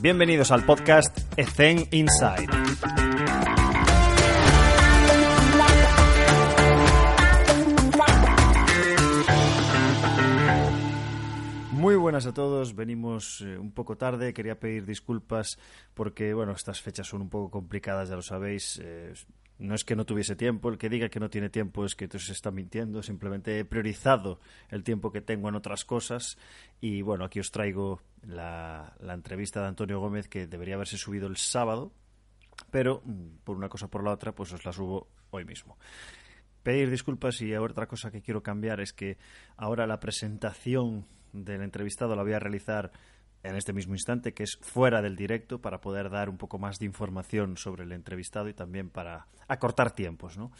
Bienvenidos al podcast Ethen Inside. Buenas a todos, venimos eh, un poco tarde, quería pedir disculpas porque, bueno, estas fechas son un poco complicadas, ya lo sabéis. Eh, no es que no tuviese tiempo, el que diga que no tiene tiempo es que se está mintiendo, simplemente he priorizado el tiempo que tengo en otras cosas. Y, bueno, aquí os traigo la, la entrevista de Antonio Gómez que debería haberse subido el sábado, pero mm, por una cosa por la otra, pues os la subo hoy mismo. Pedir disculpas y otra cosa que quiero cambiar es que ahora la presentación del entrevistado la voy a realizar en este mismo instante, que es fuera del directo, para poder dar un poco más de información sobre el entrevistado y también para acortar tiempos, ¿no?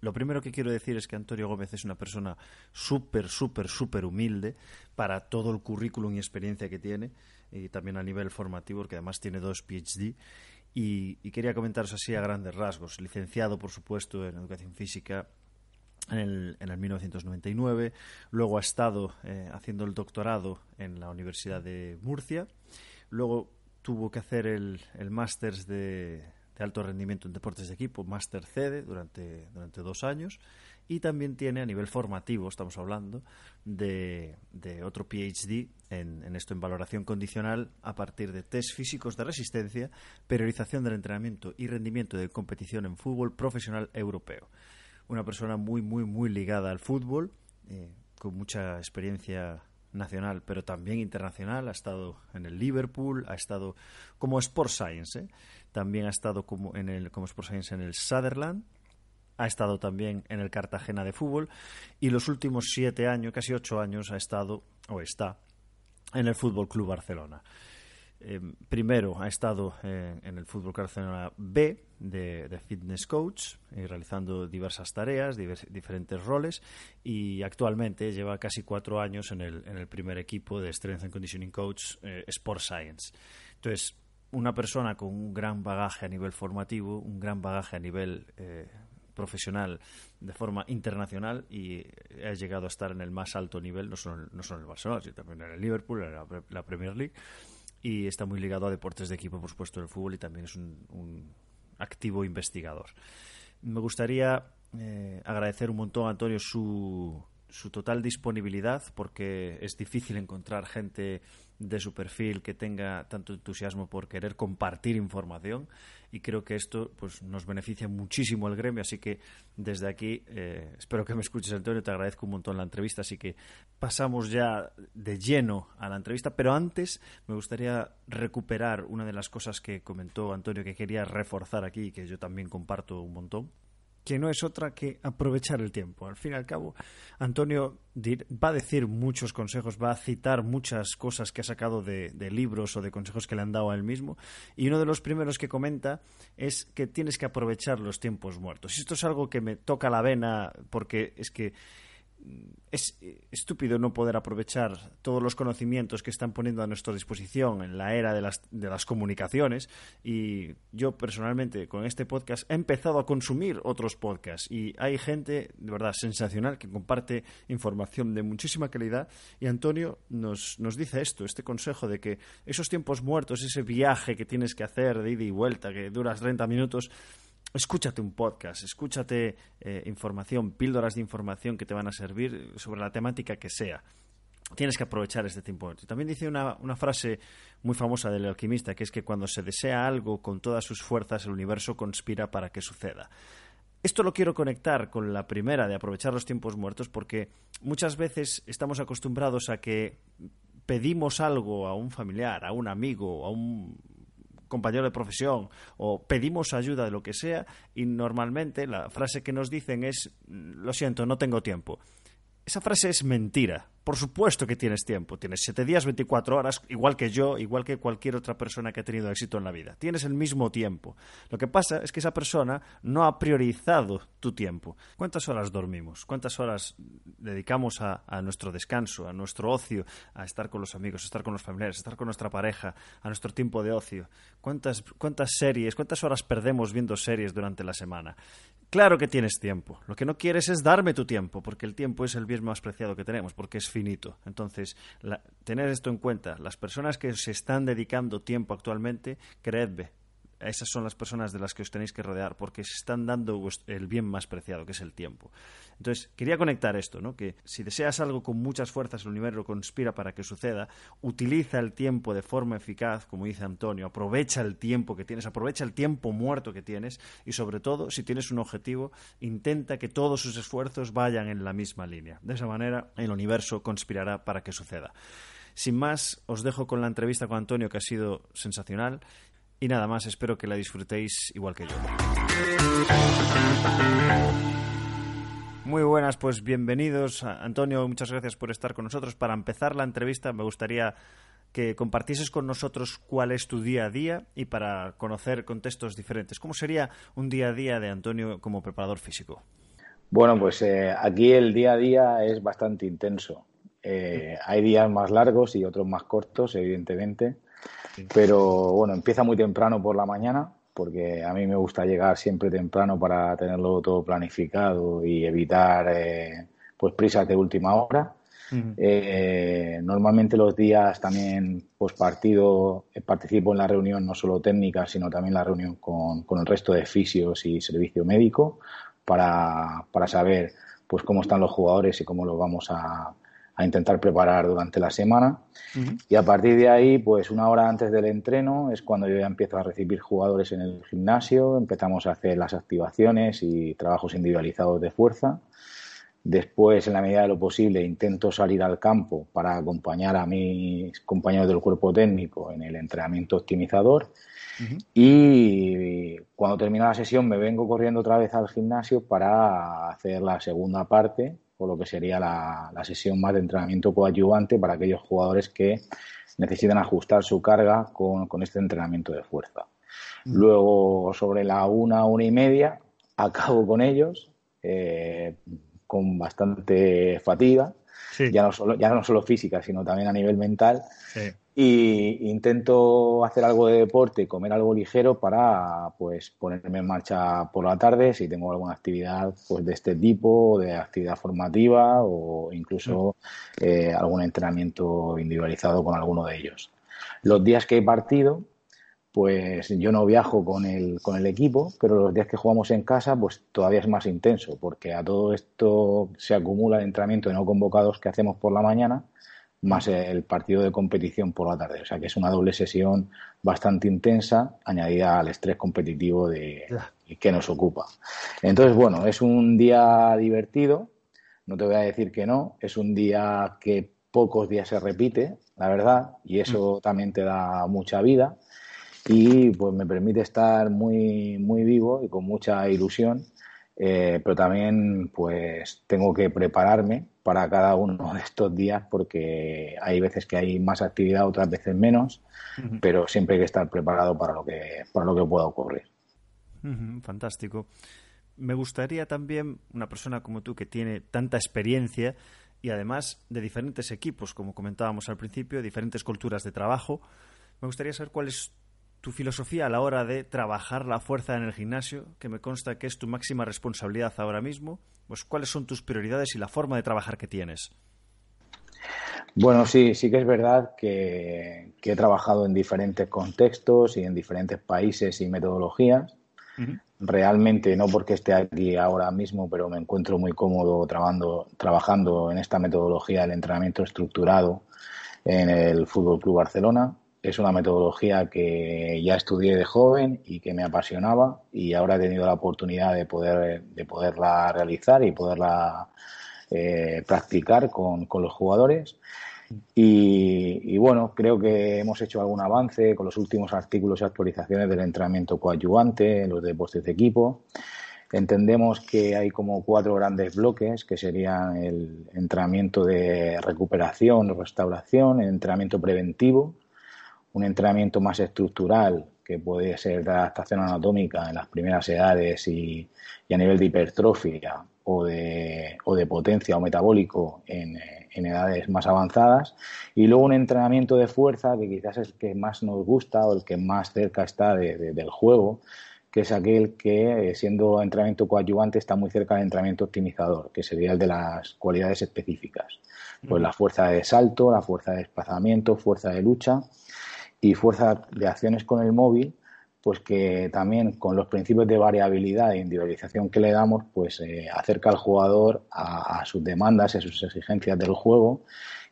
Lo primero que quiero decir es que Antonio Gómez es una persona súper, súper, súper humilde para todo el currículum y experiencia que tiene, y también a nivel formativo, porque además tiene dos PhD. Y, y quería comentaros así a grandes rasgos. Licenciado, por supuesto, en Educación Física en el, en el 1999. Luego ha estado eh, haciendo el doctorado en la Universidad de Murcia. Luego tuvo que hacer el, el máster de, alto rendimiento en deportes de equipo, máster CEDE, durante, durante dos años. Y también tiene a nivel formativo, estamos hablando, de, de otro PhD en, en, esto en valoración condicional a partir de test físicos de resistencia, periodización del entrenamiento y rendimiento de competición en fútbol profesional europeo una persona muy, muy, muy ligada al fútbol, eh, con mucha experiencia nacional, pero también internacional. Ha estado en el Liverpool, ha estado como Sport Science, ¿eh? también ha estado como, en el, como Sport Science en el Sutherland, ha estado también en el Cartagena de fútbol y los últimos siete años, casi ocho años, ha estado o está en el Fútbol Club Barcelona. Eh, primero ha estado eh, en el Fútbol Barcelona B de, fitness coach, eh, realizando diversas tareas, divers, diferentes roles, y actualmente lleva casi cuatro años en el, primer equipo de Strength and Conditioning Coach Sport Science. Entonces, una persona con un gran bagaje a nivel formativo, un gran bagaje a nivel profesional de forma internacional y ha llegado a estar en el más alto nivel, no solo, no solo en el Barcelona, sino también en el Liverpool, en la, la Premier League y está muy ligado a deportes de equipo, por supuesto, del fútbol y también es un, un activo investigador. Me gustaría eh, agradecer un montón a Antonio su, su total disponibilidad porque es difícil encontrar gente de su perfil que tenga tanto entusiasmo por querer compartir información y creo que esto pues nos beneficia muchísimo al gremio. Así que desde aquí eh, espero que me escuches Antonio. Te agradezco un montón la entrevista así que pasamos ya de lleno a la entrevista. Pero antes me gustaría recuperar una de las cosas que comentó Antonio que quería reforzar aquí y que yo también comparto un montón que no es otra que aprovechar el tiempo. Al fin y al cabo, Antonio va a decir muchos consejos, va a citar muchas cosas que ha sacado de, libros o de consejos que le han dado a él mismo. Y uno de los primeros que comenta es que tienes que aprovechar los tiempos muertos. Y esto es algo que me toca la vena porque es que es estúpido no poder aprovechar todos los conocimientos que están poniendo a nuestra disposición en la era de las, de las comunicaciones. Y yo personalmente con este podcast he empezado a consumir otros podcasts. Y hay gente de verdad sensacional que comparte información de muchísima calidad. Y Antonio nos, nos dice esto, este consejo de que esos tiempos muertos, ese viaje que tienes que hacer de ida y vuelta que dura 30 minutos escúchate un podcast, escúchate eh, información, píldoras de información que te van a servir sobre la temática que sea. Tienes que aprovechar este tiempo. También dice una, una, frase muy famosa del alquimista, que es que cuando se desea algo con todas sus fuerzas, el universo conspira para que suceda. Esto lo quiero conectar con la primera de aprovechar los tiempos muertos, porque muchas veces estamos acostumbrados a que pedimos algo a un familiar, a un amigo, a un compañero de profesión o pedimos ayuda de lo que sea y normalmente la frase que nos dicen es lo siento, no tengo tiempo. Esa frase es mentira. Por supuesto que tienes tiempo. Tienes 7 días, 24 horas, igual que yo, igual que cualquier otra persona que ha tenido éxito en la vida. Tienes el mismo tiempo. Lo que pasa es que esa persona no ha priorizado tu tiempo. ¿Cuántas horas dormimos? ¿Cuántas horas dedicamos a, a nuestro descanso, a nuestro ocio, a estar con los amigos, a estar con los familiares, a estar con nuestra pareja, a nuestro tiempo de ocio? ¿Cuántas, cuántas series, cuántas horas perdemos viendo series durante la semana? Claro que tienes tiempo. Lo que no quieres es darme tu tiempo, porque el tiempo es el bien más preciado que tenemos, porque es finito. Entonces, tener esto en cuenta. Las personas que se están dedicando tiempo actualmente, creedme, esas son las personas de las que os tenéis que rodear, porque se están dando el bien más preciado, que es el tiempo. Entonces, quería conectar esto, ¿no? Que si deseas algo con muchas fuerzas, el universo conspira para que suceda, utiliza el tiempo de forma eficaz, como dice Antonio, aprovecha el tiempo que tienes, aprovecha el tiempo muerto que tienes y sobre todo, si tienes un objetivo, intenta que todos sus esfuerzos vayan en la misma línea. De esa manera, el universo conspirará para que suceda. Sin más, os dejo con la entrevista con Antonio, que ha sido sensacional. Y nada más, espero que la disfrutéis igual que yo. Muy buenas, pues bienvenidos. Antonio, muchas gracias por estar con nosotros. Para empezar la entrevista, me gustaría que compartieses con nosotros cuál es tu día a día y para conocer contextos diferentes. ¿Cómo sería un día a día de Antonio como preparador físico? Bueno, pues eh, aquí el día a día es bastante intenso. Eh, hay días más largos y otros más cortos, evidentemente. Pero bueno, empieza muy temprano por la mañana, porque a mí me gusta llegar siempre temprano para tenerlo todo planificado y evitar eh, pues prisas de última hora. Eh, normalmente los días también post partido eh, participo en la reunión no solo técnica sino también la reunión con, con el resto de fisios y servicio médico para, para saber pues cómo están los jugadores y cómo los vamos a, a intentar preparar durante la semana. Y a partir de ahí, pues una hora antes del entreno es cuando yo ya empiezo a recibir jugadores en el gimnasio, empezamos a hacer las activaciones y trabajos individualizados de fuerza. Después, en la medida de lo posible, intento salir al campo para acompañar a mis compañeros del cuerpo técnico en el entrenamiento optimizador. Y cuando termina la sesión me vengo corriendo otra vez al gimnasio para hacer la segunda parte o lo que sería la, sesión más de entrenamiento coadyuvante para aquellos jugadores que necesitan ajustar su carga con, este entrenamiento de fuerza. Luego, sobre la una, una y media, acabo con ellos, eh, con bastante fatiga, ya, no solo, ya no solo física, sino también a nivel mental. Y intento hacer algo de deporte, comer algo ligero para pues ponerme en marcha por la tarde si tengo alguna actividad pues de este tipo, de actividad formativa o incluso eh, algún entrenamiento individualizado con alguno de ellos. Los días que he partido, pues yo no viajo con el, con el equipo, pero los días que jugamos en casa, pues todavía es más intenso, porque a todo esto se acumula el entrenamiento de no convocados que hacemos por la mañana más el partido de competición por la tarde. O sea que es una doble sesión bastante intensa, añadida al estrés competitivo de, que nos ocupa. Entonces, bueno, es un día divertido, no te voy a decir que no, es un día que pocos días se repite, la verdad, y eso mm. también te da mucha vida y pues me permite estar muy, muy vivo y con mucha ilusión eh, pero también pues tengo que prepararme para cada uno de estos días porque hay veces que hay más actividad, otras veces menos, pero siempre hay que estar preparado para lo que, para lo que pueda ocurrir. Fantástico. Me gustaría también una persona como tú que tiene tanta experiencia y además de diferentes equipos, como comentábamos al principio, diferentes culturas de trabajo, me gustaría saber cuál es tu filosofía a la hora de trabajar la fuerza en el gimnasio, que me consta que es tu máxima responsabilidad ahora mismo, pues cuáles son tus prioridades y la forma de trabajar que tienes. Bueno, sí, sí que es verdad que, he trabajado en diferentes contextos y en diferentes países y metodologías. Realmente, no porque esté aquí ahora mismo, pero me encuentro muy cómodo trabajando, trabajando en esta metodología del entrenamiento estructurado en el Fútbol Club Barcelona es una metodología que ya estudié de joven y que me apasionaba y ahora he tenido la oportunidad de poder de poderla realizar y poderla eh, practicar con, los jugadores. Y, bueno, creo que hemos hecho algún avance con los últimos artículos y actualizaciones del entrenamiento coadyuvante, los deportes de equipo. Entendemos que hay como cuatro grandes bloques, que serían el entrenamiento de recuperación, restauración, el entrenamiento preventivo, un entrenamiento más estructural, que puede ser de adaptación anatómica en las primeras edades y, a nivel de hipertrofia o de, o de potencia o metabólico en, edades más avanzadas. Y luego un entrenamiento de fuerza, que quizás es el que más nos gusta o el que más cerca está del juego, que es aquel que, siendo entrenamiento coadyuvante, está muy cerca del entrenamiento optimizador, que sería el de las cualidades específicas. Pues la fuerza de salto, la fuerza de desplazamiento, fuerza de lucha y fuerza de acciones con el móvil, pues que también con los principios de variabilidad e individualización que le damos, pues eh, acerca al jugador a, sus demandas y a sus exigencias del juego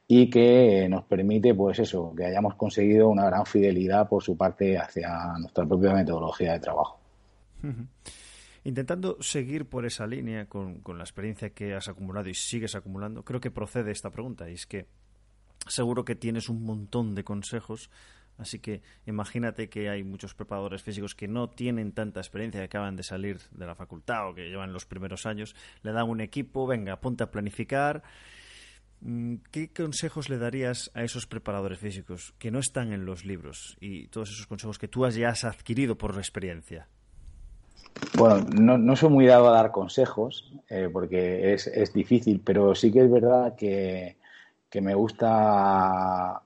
y que nos permite, pues eso, que hayamos conseguido una gran fidelidad por su parte hacia nuestra propia metodología de trabajo. Intentando seguir por esa línea con, con la experiencia que has acumulado y sigues acumulando, creo que procede esta pregunta y es que seguro que tienes un montón de consejos Así que imagínate que hay muchos preparadores físicos que no tienen tanta experiencia, que acaban de salir de la facultad o que llevan los primeros años, le dan un equipo, venga, ponte a planificar. Mm, ¿Qué consejos le darías a esos preparadores físicos que no están en los libros y todos esos consejos que tú ya has adquirido por la experiencia? Bueno, no, soy muy dado a dar consejos eh, porque es, difícil, pero sí que es verdad que me gusta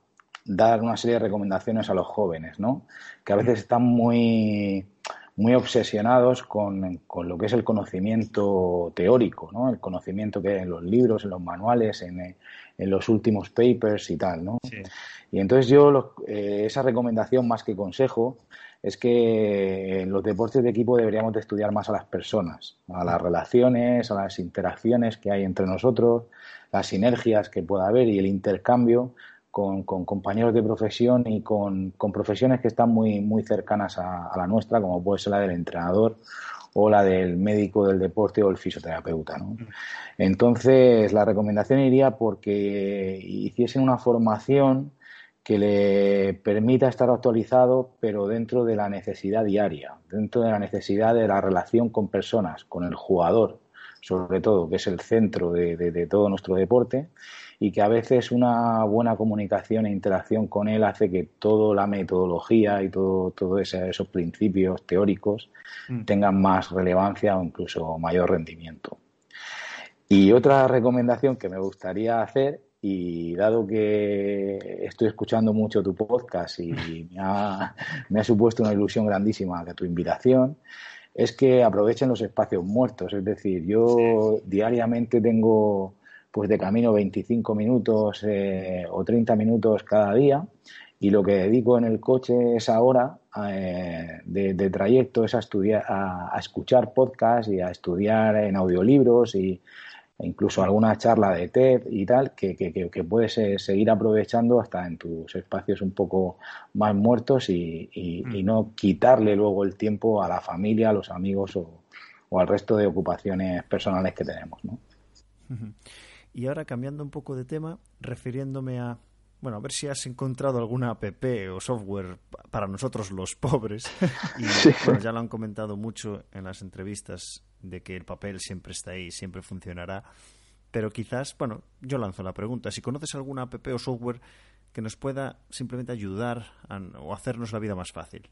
dar una serie de recomendaciones a los jóvenes, ¿no? Que a veces están muy, muy obsesionados con, con, lo que es el conocimiento teórico, ¿no? El conocimiento que hay en los libros, en los manuales, en, en los últimos papers y tal, ¿no? Y entonces yo eh, esa recomendación más que consejo es que en los deportes de equipo deberíamos de estudiar más a las personas, a las relaciones, a las interacciones que hay entre nosotros, las sinergias que pueda haber y el intercambio con, compañeros de profesión y con, profesiones que están muy, muy cercanas a, la nuestra, como puede ser la del entrenador o la del médico del deporte o el fisioterapeuta. ¿no? Entonces, la recomendación iría porque hiciesen una formación que le permita estar actualizado, pero dentro de la necesidad diaria, dentro de la necesidad de la relación con personas, con el jugador, sobre todo, que es el centro de todo nuestro deporte, y que a veces una buena comunicación e interacción con él hace que toda la metodología y todo, todo esos principios teóricos mm. tengan más relevancia o incluso mayor rendimiento. Y otra recomendación que me gustaría hacer, y dado que estoy escuchando mucho tu podcast y me ha, me ha supuesto una ilusión grandísima de tu invitación, es que aprovechen los espacios muertos. Es decir, yo diariamente tengo pues de camino 25 minutos eh, o 30 minutos cada día y lo que dedico en el coche esa hora eh, de, trayecto es a estudiar, a, escuchar podcasts y a estudiar en audiolibros y e incluso alguna charla de TED y tal que, que, puedes eh, seguir aprovechando hasta en tus espacios un poco más muertos y, y, mm. no quitarle luego el tiempo a la familia, a los amigos o, o al resto de ocupaciones personales que tenemos. ¿no? Y ahora cambiando un poco de tema, refiriéndome a, bueno, a ver si has encontrado alguna app o software para nosotros los pobres. y bueno, ya lo han comentado mucho en las entrevistas de que el papel siempre está ahí, siempre funcionará. Pero quizás, bueno, yo lanzo la pregunta, si conoces alguna app o software que nos pueda simplemente ayudar o hacernos la vida más fácil.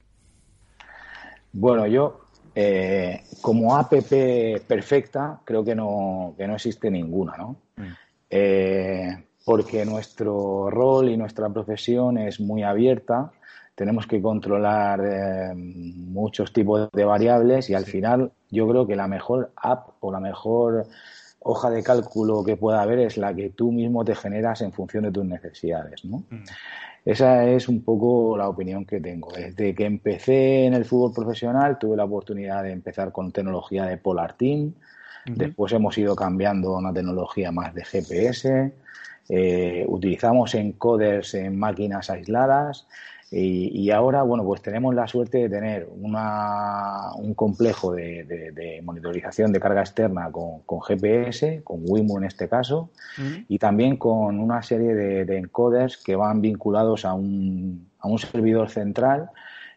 Bueno, yo eh, como app perfecta, creo que no, que no existe ninguna, ¿no? Mm. Eh, porque nuestro rol y nuestra profesión es muy abierta, tenemos que controlar eh, muchos tipos de variables y al final yo creo que la mejor app o la mejor hoja de cálculo que pueda haber es la que tú mismo te generas en función de tus necesidades, ¿no? Mm. Esa es un poco la opinión que tengo. Desde que empecé en el fútbol profesional tuve la oportunidad de empezar con tecnología de Polar Team. Después hemos ido cambiando a una tecnología más de GPS. Eh, utilizamos encoders en máquinas aisladas y, ahora, bueno, pues tenemos la suerte de tener una, un complejo de, monitorización de carga externa con, GPS, con Wimo en este caso, y también con una serie de, encoders que van vinculados a un, a un servidor central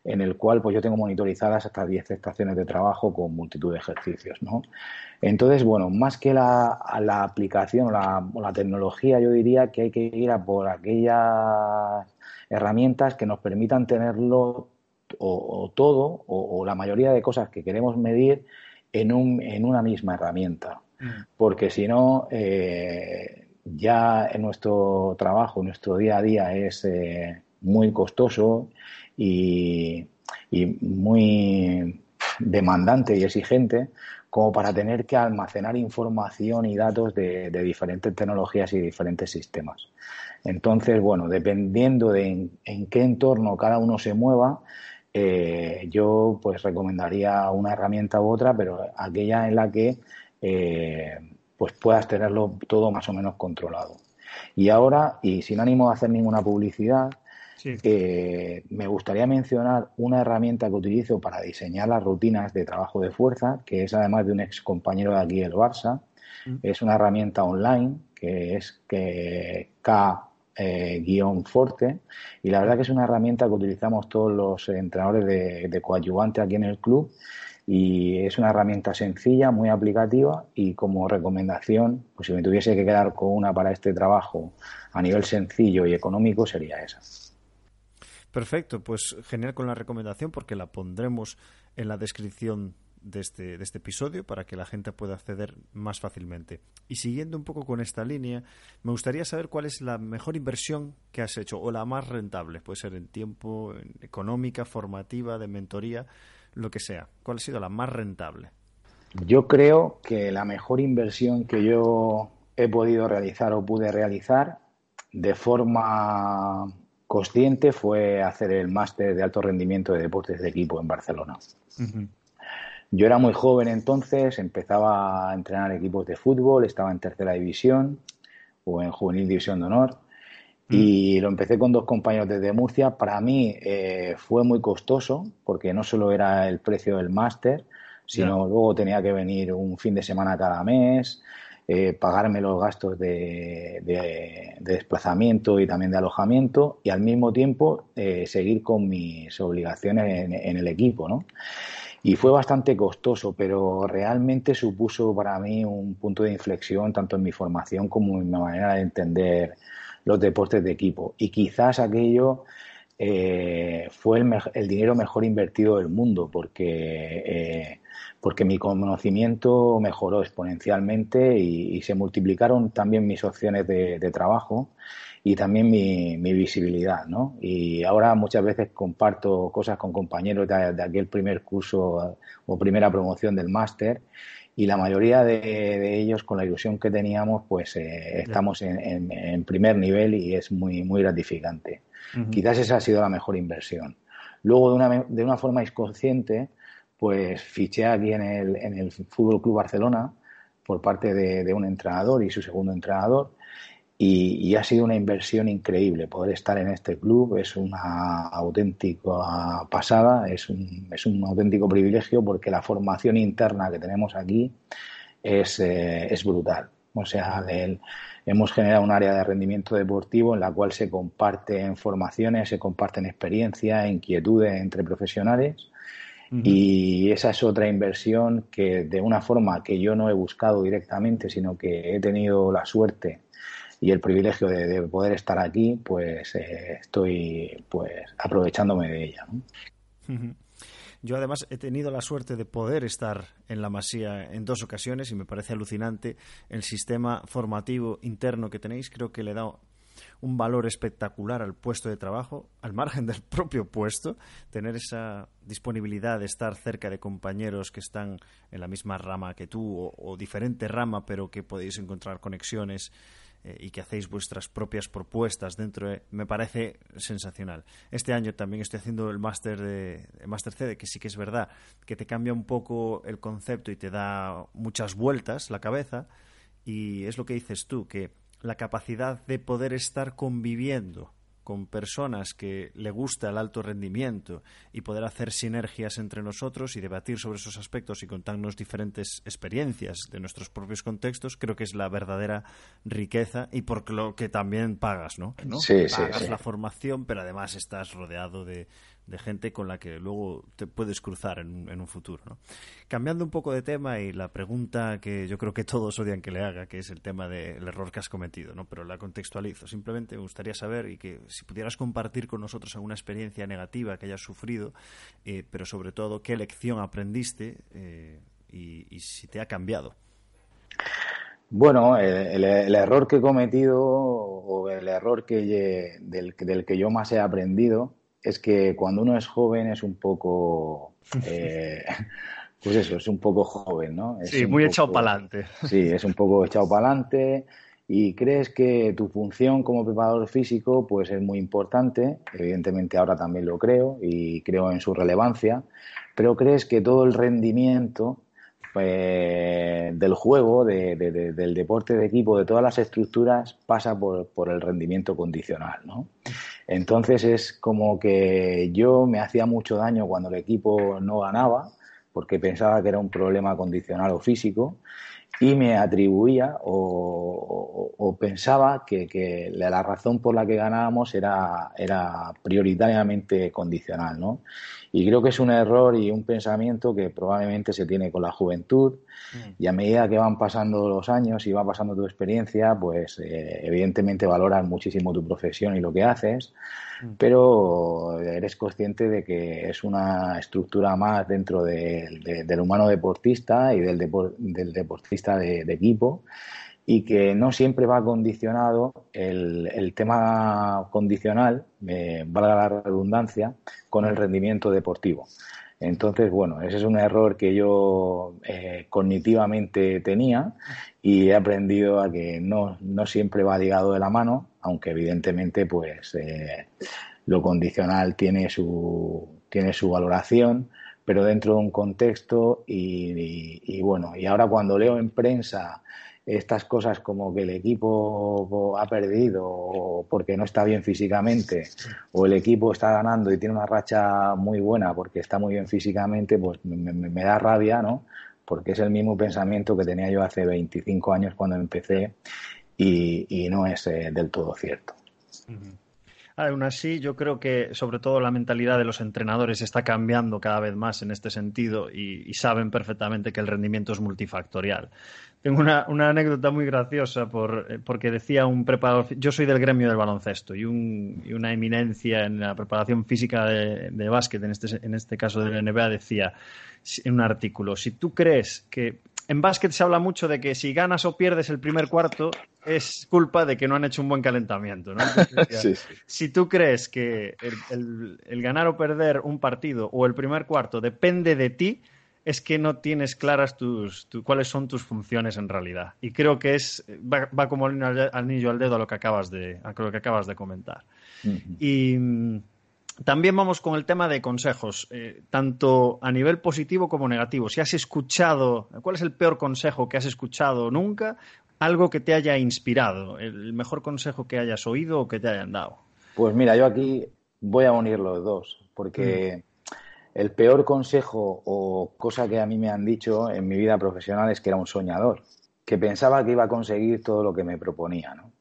en el cual pues yo tengo monitorizadas hasta 10 estaciones de trabajo con multitud de ejercicios, ¿no? Entonces, bueno, más que la, la aplicación o la, o la, tecnología, yo diría que hay que ir a por aquellas herramientas que nos permitan tenerlo o, todo o, la mayoría de cosas que queremos medir en, un, en una misma herramienta. Mm. Porque si no, eh, ya en nuestro trabajo, nuestro día a día es eh, muy costoso y, y muy demandante y exigente como para tener que almacenar información y datos de, diferentes tecnologías y diferentes sistemas. Entonces, bueno, dependiendo de en, qué entorno cada uno se mueva, eh, yo pues recomendaría una herramienta u otra, pero aquella en la que eh, pues puedas tenerlo todo más o menos controlado. Y ahora, y sin ánimo de hacer ninguna publicidad, eh, me gustaría mencionar una herramienta que utilizo para diseñar las rutinas de trabajo de fuerza, que es además de un ex compañero de aquí del Barça. Mm. Es una herramienta online que es que K-Forte. Eh, y la verdad que es una herramienta que utilizamos todos los entrenadores de, de coadyuvante aquí en el club y es una herramienta sencilla, muy aplicativa y como recomendación, pues si me tuviese que quedar con una para este trabajo a nivel sencillo y económico sería esa. Perfecto, pues genial con la recomendación porque la pondremos en la descripción de este, de este episodio para que la gente pueda acceder más fácilmente. Y siguiendo un poco con esta línea, me gustaría saber cuál es la mejor inversión que has hecho o la más rentable. Puede ser en tiempo, en económica, formativa, de mentoría, lo que sea. ¿Cuál ha sido la más rentable? Yo creo que la mejor inversión que yo he podido realizar o pude realizar de forma consciente fue hacer el máster de alto rendimiento de deportes de equipo en Barcelona. Yo era muy joven entonces, empezaba a entrenar equipos de fútbol, estaba en tercera división o en juvenil división de honor y lo empecé con dos compañeros desde Murcia. Para mí eh, fue muy costoso porque no solo era el precio del máster, sino luego tenía que venir un fin de semana cada mes, eh, pagarme los gastos de, desplazamiento y también de alojamiento y al mismo tiempo eh, seguir con mis obligaciones en, el equipo, ¿no? Y fue bastante costoso, pero realmente supuso para mí un punto de inflexión tanto en mi formación como en mi manera de entender los deportes de equipo. Y quizás aquello eh, fue el, dinero mejor invertido del mundo, porque porque mi conocimiento mejoró exponencialmente y, se multiplicaron también mis opciones de, trabajo y también mi, visibilidad, ¿no? Y ahora muchas veces comparto cosas con compañeros de, aquel primer curso o primera promoción del máster y la mayoría de, ellos con la ilusión que teníamos pues eh, estamos en, primer nivel y es muy muy gratificante. Quizás esa ha sido la mejor inversión. Luego de una, de una forma inconsciente pues fiché aquí en el, en el Fútbol Club Barcelona por parte de, un entrenador y su segundo entrenador. Y, ha sido una inversión increíble poder estar en este club. Es una auténtica pasada, es un, es un auténtico privilegio porque la formación interna que tenemos aquí es, eh, es brutal. O sea, hemos generado un área de rendimiento deportivo en la cual se comparten formaciones, se comparten experiencias, inquietudes entre profesionales. Y esa es otra inversión que de una forma que yo no he buscado directamente, sino que he tenido la suerte y el privilegio de, poder estar aquí, pues eh, estoy pues aprovechándome de ella. Yo además he tenido la suerte de poder estar en la Masía en dos ocasiones y me parece alucinante el sistema formativo interno que tenéis. Creo que le da un valor espectacular al puesto de trabajo, al margen del propio puesto, tener esa disponibilidad de estar cerca de compañeros que están en la misma rama que tú o, diferente rama, pero que podéis encontrar conexiones eh, y que hacéis vuestras propias propuestas dentro de, me parece sensacional. Este año también estoy haciendo el máster de máster C, que sí que es verdad que te cambia un poco el concepto y te da muchas vueltas la cabeza y es lo que dices tú que la capacidad de poder estar conviviendo con personas que le gusta el alto rendimiento y poder hacer sinergias entre nosotros y debatir sobre esos aspectos y contarnos diferentes experiencias de nuestros propios contextos, creo que es la verdadera riqueza y por lo que también pagas, ¿no? Sí, pagas la formación, pero además estás rodeado de, de gente con la que luego te puedes cruzar en, un futuro. ¿no? Cambiando un poco de tema y la pregunta que yo creo que todos odian que le haga, que es el tema del error que has cometido, ¿no? pero la contextualizo. Simplemente me gustaría saber y que si pudieras compartir con nosotros alguna experiencia negativa que hayas sufrido, eh, pero sobre todo qué lección aprendiste eh, y, si te ha cambiado. Bueno, el, error que he cometido o el error que del que yo más he aprendido es que cuando uno es joven es un poco... Eh, pues eso, es un poco joven, ¿no? sí, muy echado para adelante. Sí, es un poco echado para adelante y crees que tu función como preparador físico pues es muy importante, evidentemente ahora también lo creo y creo en su relevancia, pero crees que todo el rendimiento pues, del juego, del deporte de equipo, de todas las estructuras, pasa por, el rendimiento condicional, ¿no? Entonces es como que yo me hacía mucho daño cuando el equipo no ganaba, porque pensaba que era un problema condicional o físico, y me atribuía o, pensaba que, la razón por la que ganábamos era, era prioritariamente condicional, ¿no? Y creo que es un error y un pensamiento que probablemente se tiene con la juventud mm. y a medida que van pasando los años y va pasando tu experiencia, pues eh, evidentemente valoras muchísimo tu profesión y lo que haces, mm. pero eres consciente de que es una estructura más dentro del humano deportista y del, del deportista de, de equipo y que no siempre va condicionado el, tema condicional, me valga la redundancia, con el rendimiento deportivo. Entonces, bueno, ese es un error que yo eh, cognitivamente tenía y he aprendido a que no, no, siempre va ligado de la mano, aunque evidentemente pues eh, lo condicional tiene su, tiene su valoración, pero dentro de un contexto y bueno, y ahora cuando leo en prensa estas cosas como que el equipo ha perdido porque no está bien físicamente o el equipo está ganando y tiene una racha muy buena porque está muy bien físicamente, pues me, da rabia, ¿no? Porque es el mismo pensamiento que tenía yo hace 25 años cuando empecé y, no es eh, del todo cierto. Aún así, yo creo que sobre todo la mentalidad de los entrenadores está cambiando cada vez más en este sentido y saben perfectamente que el rendimiento es multifactorial. Tengo una, anécdota muy graciosa por, eh, porque decía un preparador, yo soy del gremio del baloncesto y, un, y una eminencia en la preparación física de, básquet, en este, en este caso de la NBA, decía en un artículo, si tú crees que en básquet se habla mucho de que si ganas o pierdes el primer cuarto es culpa de que no han hecho un buen calentamiento. ¿no? Si tú crees que el, ganar o perder un partido o el primer cuarto depende de ti, es que no tienes claras tus, cuáles son tus funciones en realidad. Y creo que es va, como el anillo al dedo a lo que acabas de, a lo que acabas de comentar. Y mm, también vamos con el tema de consejos, eh, tanto a nivel positivo como negativo. Si has escuchado, ¿cuál es el peor consejo que has escuchado nunca? Algo que te haya inspirado, el mejor consejo que hayas oído o que te hayan dado. Pues mira, yo aquí voy a unir los dos, porque el peor consejo o cosa que a mí me han dicho en mi vida profesional es que era un soñador, que pensaba que iba a conseguir todo lo que me proponía, ¿no?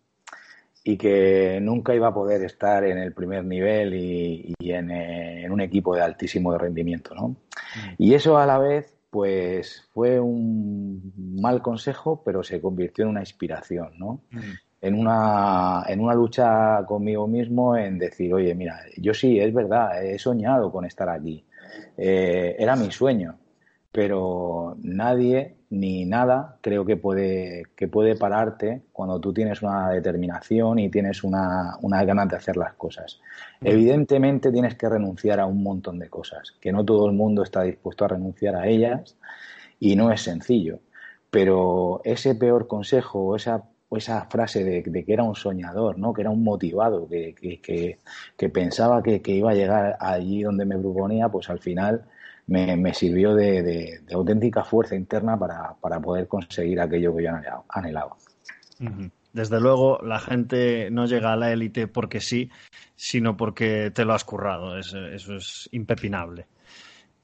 Y que nunca iba a poder estar en el primer nivel y, eh, en, un equipo de altísimo rendimiento, ¿no? Mm. Y eso a la vez, pues fue un mal consejo, pero se convirtió en una inspiración, ¿no? Mm. En una, en una lucha conmigo mismo en decir, oye, mira, yo sí, es verdad, he soñado con estar aquí eh, era mi sueño, pero nadie ni nada creo que puede, que puede pararte cuando tú tienes una determinación y tienes una, una ganas de hacer las cosas. Evidentemente tienes que renunciar a un montón de cosas, que no todo el mundo está dispuesto a renunciar a ellas y no es sencillo. Pero ese peor consejo o esa esa frase de, que era un soñador, ¿no? que era un motivado, que, que, pensaba que, iba a llegar allí donde me proponía, pues al final me, sirvió de, auténtica fuerza interna para, poder conseguir aquello que yo anhelaba. Desde luego, la gente no llega a la élite porque sí, sino porque te lo has currado. Eso, es impepinable.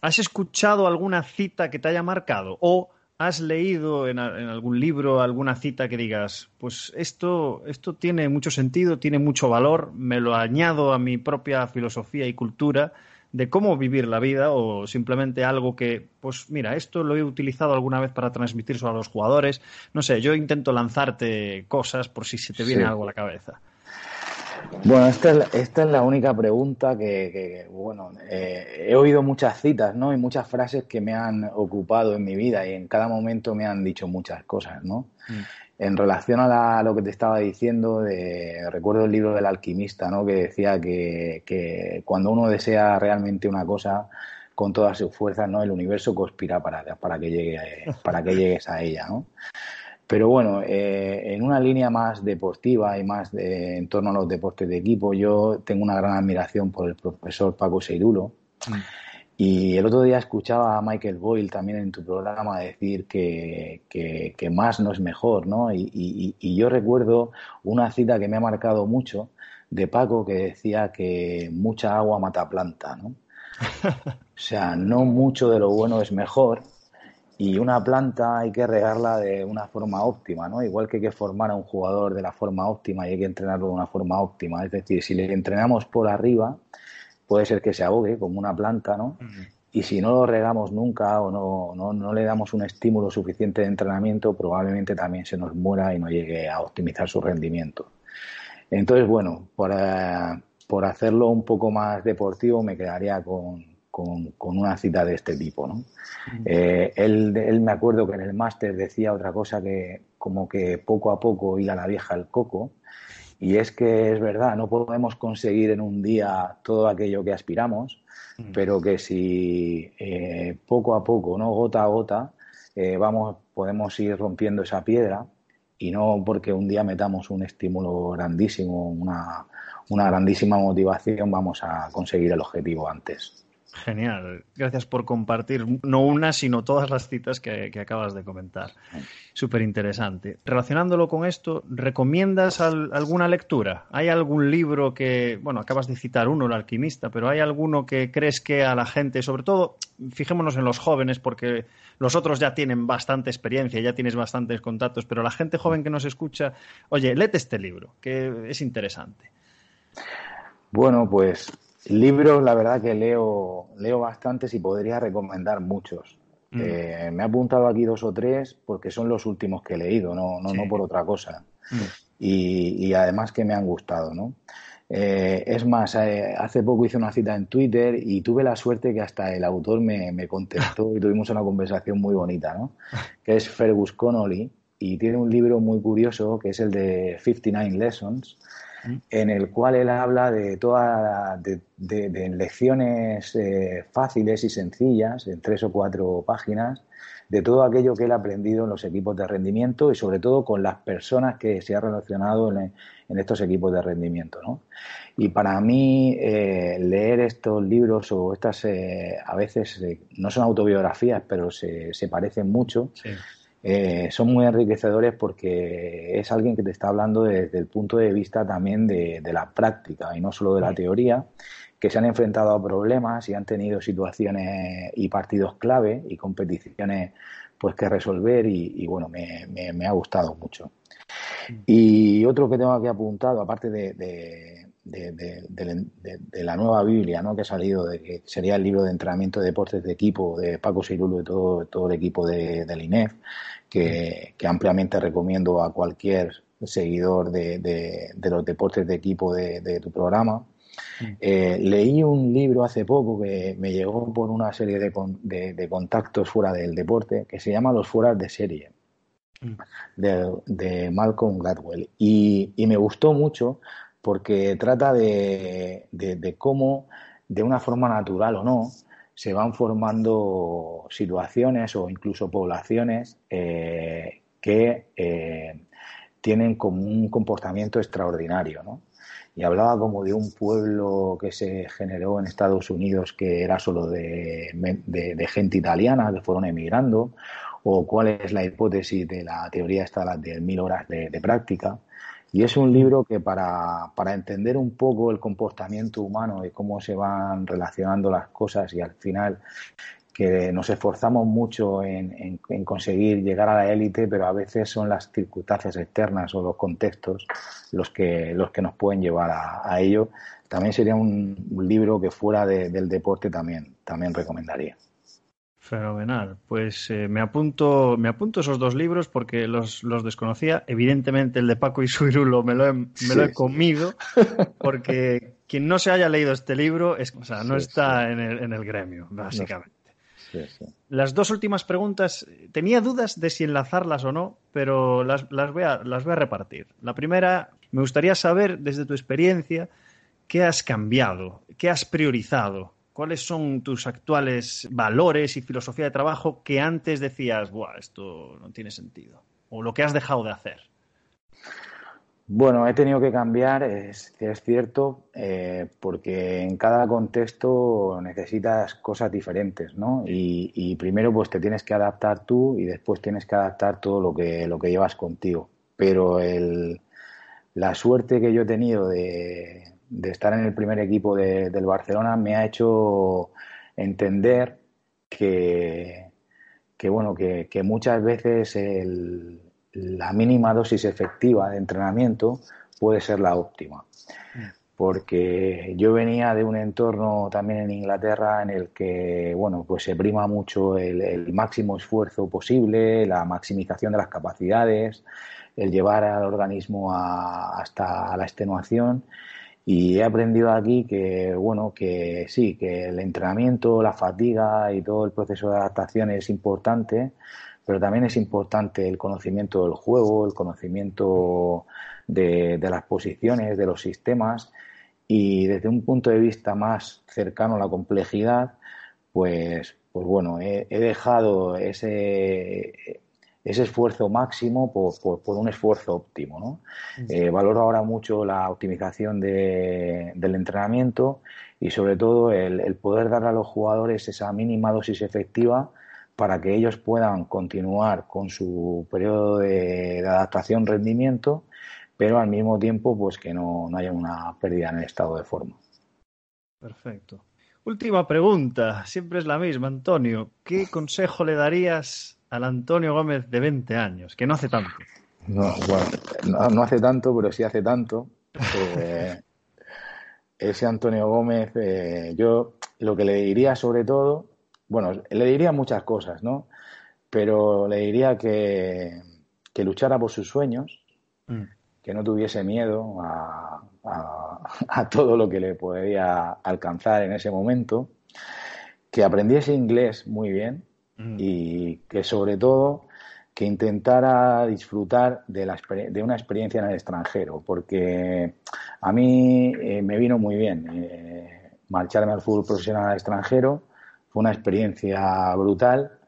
¿Has escuchado alguna cita que te haya marcado? O ¿Has leído en, algún libro alguna cita que digas, pues esto, esto tiene mucho sentido, tiene mucho valor, me lo añado a mi propia filosofía y cultura de cómo vivir la vida o simplemente algo que, pues mira, esto lo he utilizado alguna vez para transmitirlo a los jugadores. No sé, yo intento lanzarte cosas por si se te viene algo a la cabeza. Bueno, esta es, esta es la única pregunta que, bueno, eh, he oído muchas citas, ¿no? Y muchas frases que me han ocupado en mi vida y en cada momento me han dicho muchas cosas, ¿no? Mm. En relación a, lo que te estaba diciendo, de, recuerdo el libro del alquimista, ¿no? Que decía que, que cuando uno desea realmente una cosa con todas sus fuerzas, ¿no? El universo conspira para, para que llegue, para que llegues a ella, ¿no? Pero bueno, eh, en una línea más deportiva y más de, en torno a los deportes de equipo, yo tengo una gran admiración por el profesor Paco Seirulo. Mm. Y el otro día escuchaba a Michael Boyle también en tu programa decir que, que, más no es mejor, ¿no? Y, y, y, yo recuerdo una cita que me ha marcado mucho de Paco que decía que mucha agua mata planta, ¿no? O sea, no mucho de lo bueno es mejor, y una planta hay que regarla de una forma óptima, ¿no? Igual que hay que formar a un jugador de la forma óptima y hay que entrenarlo de una forma óptima. Es decir, si le entrenamos por arriba, puede ser que se ahogue como una planta, ¿no? Y si no lo regamos nunca o no, no, no, le damos un estímulo suficiente de entrenamiento, probablemente también se nos muera y no llegue a optimizar su rendimiento. Entonces, bueno, por, por hacerlo un poco más deportivo, me quedaría con, con, una cita de este tipo. ¿no? Eh, él, él, me acuerdo que en el máster decía otra cosa que como que poco a poco iba la vieja al coco. Y es que es verdad, no podemos conseguir en un día todo aquello que aspiramos, pero que si eh, poco a poco, no gota a gota, eh, vamos, podemos ir rompiendo esa piedra y no porque un día metamos un estímulo grandísimo, una, una grandísima motivación, vamos a conseguir el objetivo antes. Genial. Gracias por compartir no una, sino todas las citas que, acabas de comentar. Súper interesante. Relacionándolo con esto, ¿recomiendas alguna lectura? ¿Hay algún libro que, bueno, acabas de citar uno, El alquimista, pero hay alguno que crees que a la gente, sobre todo, fijémonos en los jóvenes, porque los otros ya tienen bastante experiencia, ya tienes bastantes contactos, pero la gente joven que nos escucha, oye, léete este libro, que es interesante. Bueno, pues Libros, la verdad que leo, leo bastantes y podría recomendar muchos. Mm. Eh, me he apuntado aquí dos o tres porque son los últimos que he leído, no, no, no por otra cosa. Mm. Y, y, además que me han gustado, ¿no? Eh, es más, eh, hace poco hice una cita en Twitter y tuve la suerte que hasta el autor me, me contestó y tuvimos una conversación muy bonita, ¿no? Que es Fergus Connolly y tiene un libro muy curioso que es el de 59 Lessons en el cual él habla de todas de, lecciones eh, fáciles y sencillas, en tres o cuatro páginas, de todo aquello que él ha aprendido en los equipos de rendimiento y sobre todo con las personas que se ha relacionado en, estos equipos de rendimiento. ¿no? Y para mí eh, leer estos libros o estas eh, a veces no son autobiografías, pero se, parecen mucho. Eh, son muy enriquecedores porque es alguien que te está hablando desde el punto de vista también de, la práctica y no solo de la teoría, que se han enfrentado a problemas y han tenido situaciones y partidos clave y competiciones pues que resolver y, bueno, me, ha gustado mucho. Y otro que tengo aquí apuntado, aparte de, de, la nueva Biblia ¿no? que ha salido, de que sería el libro de entrenamiento de deportes de equipo de Paco Sirulo y todo, todo el equipo del INEF, que, ampliamente recomiendo a cualquier seguidor de, los deportes de equipo de, tu programa. Eh, leí un libro hace poco que me llegó por una serie de, contactos fuera del deporte que se llama Los fueras de serie de, Malcolm Gladwell y, y, me gustó mucho porque trata de, cómo de una forma natural o no se van formando situaciones o incluso poblaciones eh, que eh, tienen como un comportamiento extraordinario, ¿no? Y hablaba como de un pueblo que se generó en Estados Unidos que era solo de, gente italiana que fueron emigrando, o cuál es la hipótesis de la teoría esta de mil horas de práctica. Y es un libro que para, para, entender un poco el comportamiento humano y cómo se van relacionando las cosas y al final que nos esforzamos mucho en, en, conseguir llegar a la élite, pero a veces son las circunstancias externas o los contextos los que, los que nos pueden llevar a, ello. También sería un, libro que fuera del deporte también, también recomendaría. Fenomenal. Pues eh, me apunto, me apunto esos dos libros porque los, los desconocía. Evidentemente el de Paco y Suirulo me lo he, me lo he comido porque quien no se haya leído este libro es, o sea, no está en el, en, el, gremio, básicamente. Las dos últimas preguntas, tenía dudas de si enlazarlas o no, pero las, las, voy a, las voy a repartir. La primera, me gustaría saber desde tu experiencia qué has cambiado, qué has priorizado ¿Cuáles son tus actuales valores y filosofía de trabajo que antes decías, Buah, esto no tiene sentido? O lo que has dejado de hacer. Bueno, he tenido que cambiar, es, es cierto, eh, porque en cada contexto necesitas cosas diferentes, ¿no? Y, primero pues te tienes que adaptar tú y después tienes que adaptar todo lo que, lo que llevas contigo. Pero el, la suerte que yo he tenido de, de estar en el primer equipo del Barcelona me ha hecho entender que, que bueno, que, muchas veces la mínima dosis efectiva de entrenamiento puede ser la óptima. Porque yo venía de un entorno también en Inglaterra en el que, bueno, pues se prima mucho el, máximo esfuerzo posible, la maximización de las capacidades, el llevar al organismo hasta la extenuación y he aprendido aquí que, bueno, que sí, que el entrenamiento, la fatiga y todo el proceso de adaptación es importante, pero también es importante el conocimiento del juego, el conocimiento de, de las posiciones, de los sistemas. Y desde un punto de vista más cercano a la complejidad, pues, pues bueno, he, he dejado ese, ese esfuerzo máximo por, por, un esfuerzo óptimo. ¿no? Eh, valoro ahora mucho la optimización de, del entrenamiento y sobre todo el, poder dar a los jugadores esa mínima dosis efectiva para que ellos puedan continuar con su periodo de, adaptación rendimiento, pero al mismo tiempo pues que no, no haya una pérdida en el estado de forma. Perfecto. Última pregunta, siempre es la misma, Antonio. ¿Qué consejo le darías al Antonio Gómez de 20 años, que no hace tanto. No, bueno, no, hace tanto, pero sí hace tanto. Eh, ese Antonio Gómez, eh, yo lo que le diría sobre todo, bueno, le diría muchas cosas, ¿no? Pero le diría que, que luchara por sus sueños, mm. que no tuviese miedo a, a, todo lo que le podía alcanzar en ese momento, que aprendiese inglés muy bien, Mm. y que sobre todo que intentara disfrutar de, la, de una experiencia en el extranjero, porque a mí eh, me vino muy bien eh, marcharme al fútbol profesional al extranjero, fue una experiencia brutal,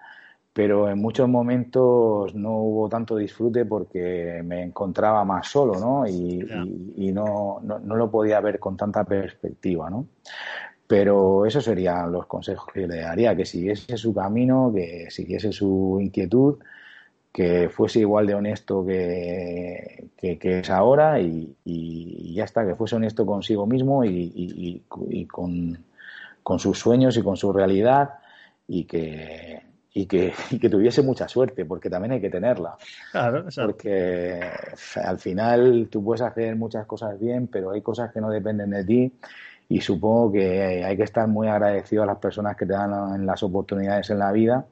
pero en muchos momentos no hubo tanto disfrute porque me encontraba más solo, ¿no? Y, y, no, no, no, lo podía ver con tanta perspectiva, ¿no? Pero esos serían los consejos que le daría, que siguiese su camino, que siguiese su inquietud, que fuese igual de honesto que, que, es ahora y, y, ya está, que fuese honesto consigo mismo y, y con, con, sus sueños y con su realidad y que, y que, que, tuviese mucha suerte, porque también hay que tenerla. Claro, Porque al final tú puedes hacer muchas cosas bien, pero hay cosas que no dependen de ti y supongo que hay que estar muy agradecido a las personas que te dan las oportunidades en la vida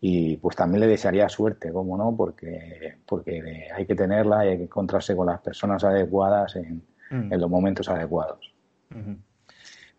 y pues también le desearía suerte, como no, porque, porque hay que tenerla y hay que encontrarse con las personas adecuadas en, mm. en los momentos adecuados.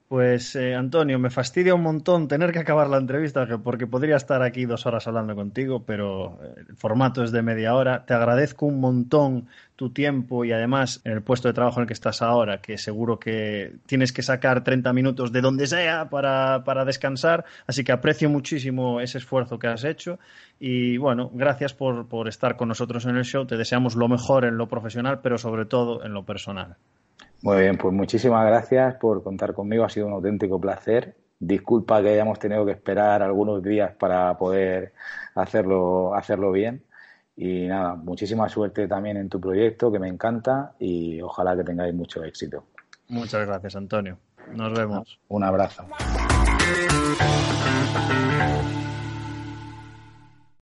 Pues eh, Antonio, me fastidia un montón tener que acabar la entrevista porque podría estar aquí dos horas hablando contigo, pero eh, el formato es de media hora. Te agradezco un montón tu tiempo y además en el puesto de trabajo en el que estás ahora, que seguro que tienes que sacar 30 minutos de donde sea para, para descansar, así que aprecio muchísimo ese esfuerzo que has hecho y bueno, gracias por, por estar con nosotros en el show. Te deseamos lo mejor en lo profesional, pero sobre todo en lo personal. Muy bien, pues muchísimas gracias por contar conmigo. Ha sido un auténtico placer. Disculpa que hayamos tenido que esperar algunos días para poder hacerlo, hacerlo bien. Y nada, muchísima suerte también en tu proyecto, que me encanta, y ojalá que tengáis mucho éxito. Muchas gracias, Antonio. Nos vemos. Un abrazo.